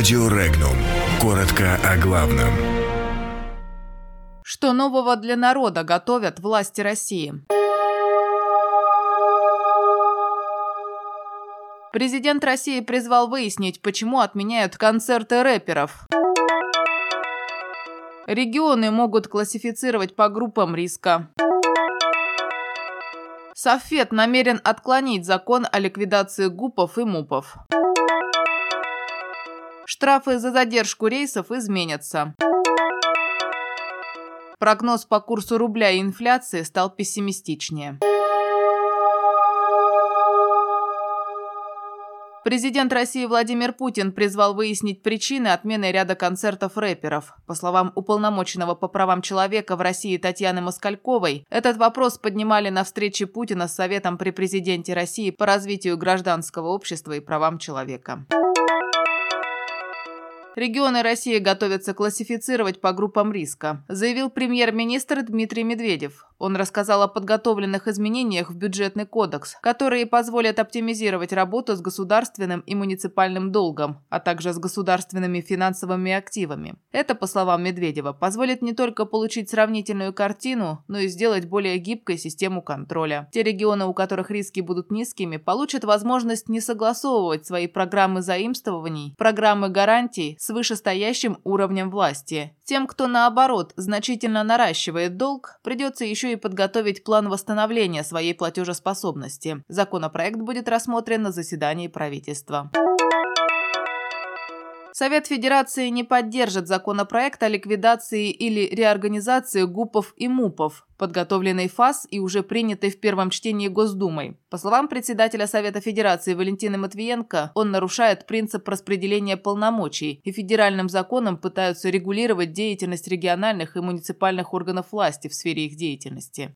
Радио Регнум. Коротко о главном. Что нового для народа готовят власти России? Президент России призвал выяснить, почему отменяют концерты рэперов. Регионы могут классифицировать по группам риска. Софет намерен отклонить закон о ликвидации ГУПов и МУПов. Штрафы за задержку рейсов изменятся. Прогноз по курсу рубля и инфляции стал пессимистичнее. Президент России Владимир Путин призвал выяснить причины отмены ряда концертов рэперов. По словам уполномоченного по правам человека в России Татьяны Москальковой, этот вопрос поднимали на встрече Путина с Советом при президенте России по развитию гражданского общества и правам человека. Регионы России готовятся классифицировать по группам риска, заявил премьер-министр Дмитрий Медведев. Он рассказал о подготовленных изменениях в бюджетный кодекс, которые позволят оптимизировать работу с государственным и муниципальным долгом, а также с государственными финансовыми активами. Это, по словам Медведева, позволит не только получить сравнительную картину, но и сделать более гибкой систему контроля. Те регионы, у которых риски будут низкими, получат возможность не согласовывать свои программы заимствований, программы гарантий с вышестоящим уровнем власти. Тем, кто наоборот значительно наращивает долг, придется еще и подготовить план восстановления своей платежеспособности. Законопроект будет рассмотрен на заседании правительства. Совет Федерации не поддержит законопроект о ликвидации или реорганизации ГУПов и МУПов, подготовленный ФАС и уже принятый в первом чтении Госдумой. По словам председателя Совета Федерации Валентины Матвиенко, он нарушает принцип распределения полномочий, и федеральным законом пытаются регулировать деятельность региональных и муниципальных органов власти в сфере их деятельности.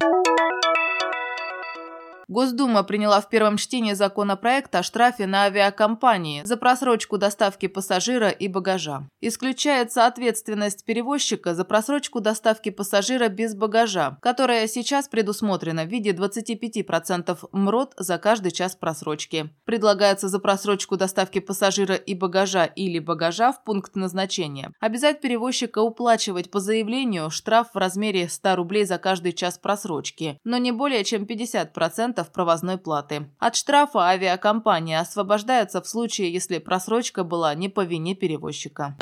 Госдума приняла в первом чтении законопроект о штрафе на авиакомпании за просрочку доставки пассажира и багажа. Исключается ответственность перевозчика за просрочку доставки пассажира без багажа, которая сейчас предусмотрена в виде 25% МРОД за каждый час просрочки. Предлагается за просрочку доставки пассажира и багажа или багажа в пункт назначения обязать перевозчика уплачивать по заявлению штраф в размере 100 рублей за каждый час просрочки, но не более чем 50% 10% провозной платы. От штрафа авиакомпания освобождается в случае, если просрочка была не по вине перевозчика.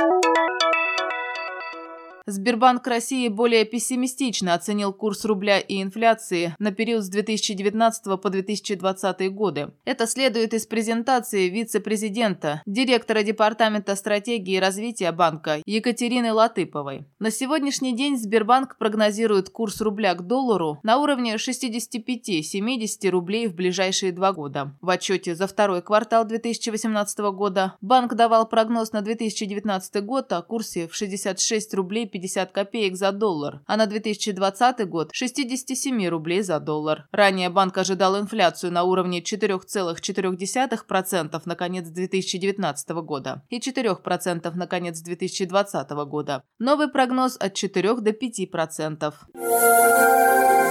Сбербанк России более пессимистично оценил курс рубля и инфляции на период с 2019 по 2020 годы. Это следует из презентации вице-президента, директора Департамента стратегии и развития банка Екатерины Латыповой. На сегодняшний день Сбербанк прогнозирует курс рубля к доллару на уровне 65-70 рублей в ближайшие два года. В отчете за второй квартал 2018 года банк давал прогноз на 2019 год о курсе в 66 рублей 50 копеек за доллар, а на 2020 год 67 рублей за доллар. Ранее банк ожидал инфляцию на уровне 4,4% на конец 2019 года и 4% на конец 2020 года. Новый прогноз от 4 до 5%.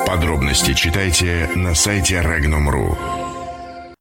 Подробности читайте на сайте Regnum.ru.